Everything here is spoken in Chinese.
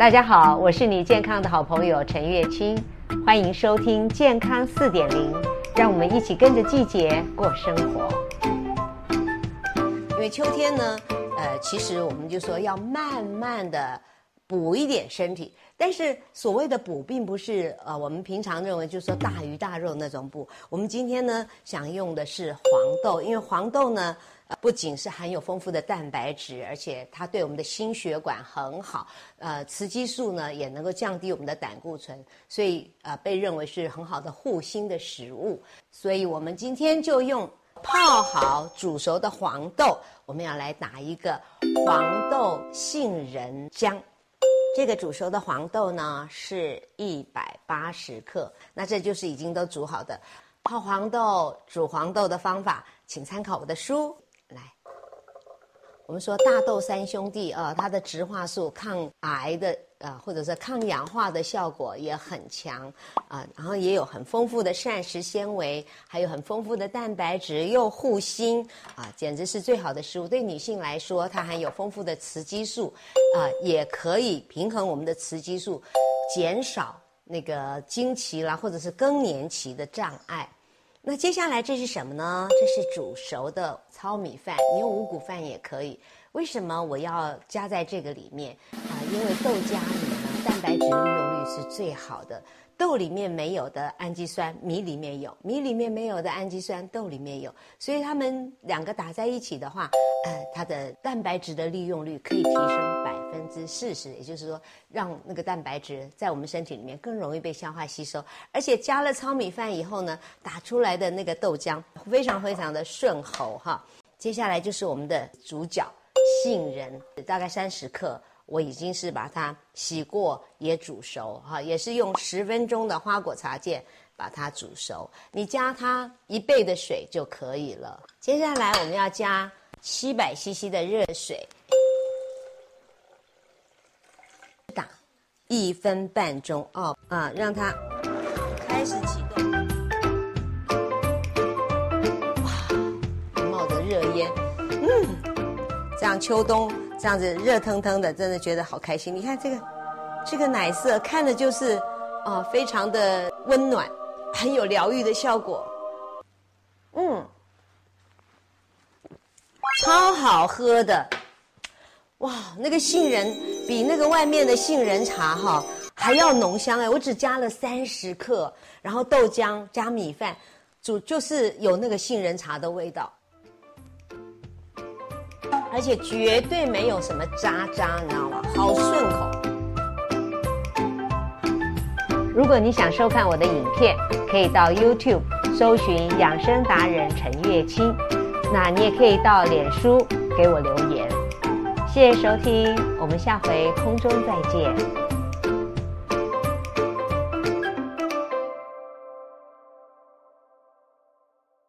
大家好，我是你健康的好朋友陈月清，欢迎收听健康四点零，让我们一起跟着季节过生活。因为秋天呢，呃，其实我们就说要慢慢的补一点身体，但是所谓的补，并不是呃我们平常认为就是说大鱼大肉那种补。我们今天呢，想用的是黄豆，因为黄豆呢。不仅是含有丰富的蛋白质，而且它对我们的心血管很好。呃，雌激素呢也能够降低我们的胆固醇，所以呃被认为是很好的护心的食物。所以我们今天就用泡好煮熟的黄豆，我们要来打一个黄豆杏仁浆。这个煮熟的黄豆呢是一百八十克，那这就是已经都煮好的泡黄豆、煮黄豆的方法，请参考我的书。我们说大豆三兄弟啊，它的植化素抗癌的啊，或者是抗氧化的效果也很强啊，然后也有很丰富的膳食纤维，还有很丰富的蛋白质，又护心啊，简直是最好的食物。对女性来说，它含有丰富的雌激素啊，也可以平衡我们的雌激素，减少那个经期啦，或者是更年期的障碍。那接下来这是什么呢？这是煮熟的糙米饭，你用五谷饭也可以。为什么我要加在这个里面啊？因为豆加里呢，蛋白质利用率是最好的。豆里面没有的氨基酸，米里面有；米里面没有的氨基酸，豆里面有。所以它们两个打在一起的话，呃，它的蛋白质的利用率可以提升分之四十，也就是说，让那个蛋白质在我们身体里面更容易被消化吸收。而且加了糙米饭以后呢，打出来的那个豆浆非常非常的顺喉哈。接下来就是我们的主角杏仁，大概三十克。我已经是把它洗过，也煮熟，哈，也是用十分钟的花果茶键把它煮熟。你加它一倍的水就可以了。接下来我们要加七百 CC 的热水，打一分半钟哦，啊，让它开始启动。哇，冒着热烟，嗯，这样秋冬。这样子热腾腾的，真的觉得好开心。你看这个，这个奶色看着就是，啊、非常的温暖，很有疗愈的效果。嗯，超好喝的，哇，那个杏仁比那个外面的杏仁茶哈还要浓香哎！我只加了三十克，然后豆浆加米饭煮，就是有那个杏仁茶的味道。而且绝对没有什么渣渣，你知道吗？好顺口。如果你想收看我的影片，可以到 YouTube 搜寻养生达人陈月清。那你也可以到脸书给我留言。谢谢收听，我们下回空中再见。